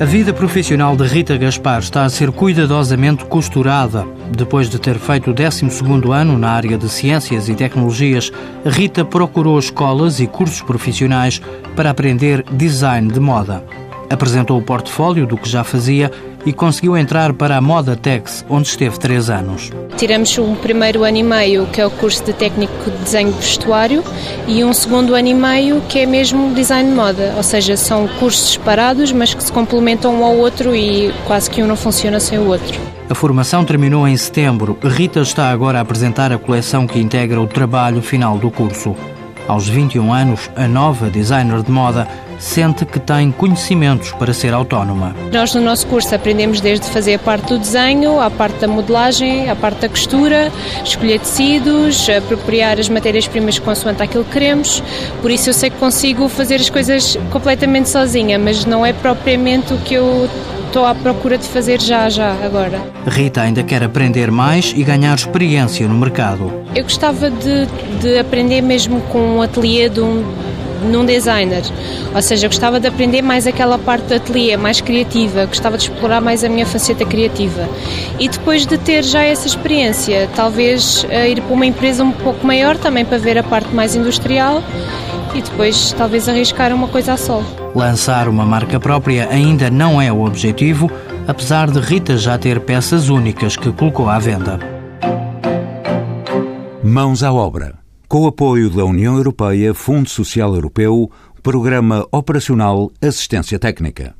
A vida profissional de Rita Gaspar está a ser cuidadosamente costurada. Depois de ter feito o 12º ano na área de Ciências e Tecnologias, Rita procurou escolas e cursos profissionais para aprender design de moda. Apresentou o portfólio do que já fazia e conseguiu entrar para a Moda Tex, onde esteve três anos. Tiramos um primeiro ano e meio, que é o curso de técnico de desenho de vestuário, e um segundo ano e meio, que é mesmo design de moda. Ou seja, são cursos separados, mas que se complementam um ao outro e quase que um não funciona sem o outro. A formação terminou em setembro. Rita está agora a apresentar a coleção que integra o trabalho final do curso. Aos 21 anos, a nova designer de moda sente que tem conhecimentos para ser autónoma. Nós no nosso curso aprendemos desde fazer a parte do desenho, a parte da modelagem, a parte da costura, escolher tecidos, apropriar as matérias-primas consoante aquilo que queremos. Por isso eu sei que consigo fazer as coisas completamente sozinha, mas não é propriamente o que eu estou à procura de fazer já, já, agora. Rita ainda quer aprender mais e ganhar experiência no mercado. Eu gostava de, de aprender mesmo com um ateliê de um, num designer. Ou seja, gostava de aprender mais aquela parte do ateliê, mais criativa, gostava de explorar mais a minha faceta criativa. E depois de ter já essa experiência, talvez eh, ir para uma empresa um pouco maior também para ver a parte mais industrial e depois talvez arriscar uma coisa a sol. Lançar uma marca própria ainda não é o objetivo, apesar de Rita já ter peças únicas que colocou à venda. Mãos à obra. Com o apoio da União Europeia, Fundo Social Europeu, Programa Operacional Assistência Técnica.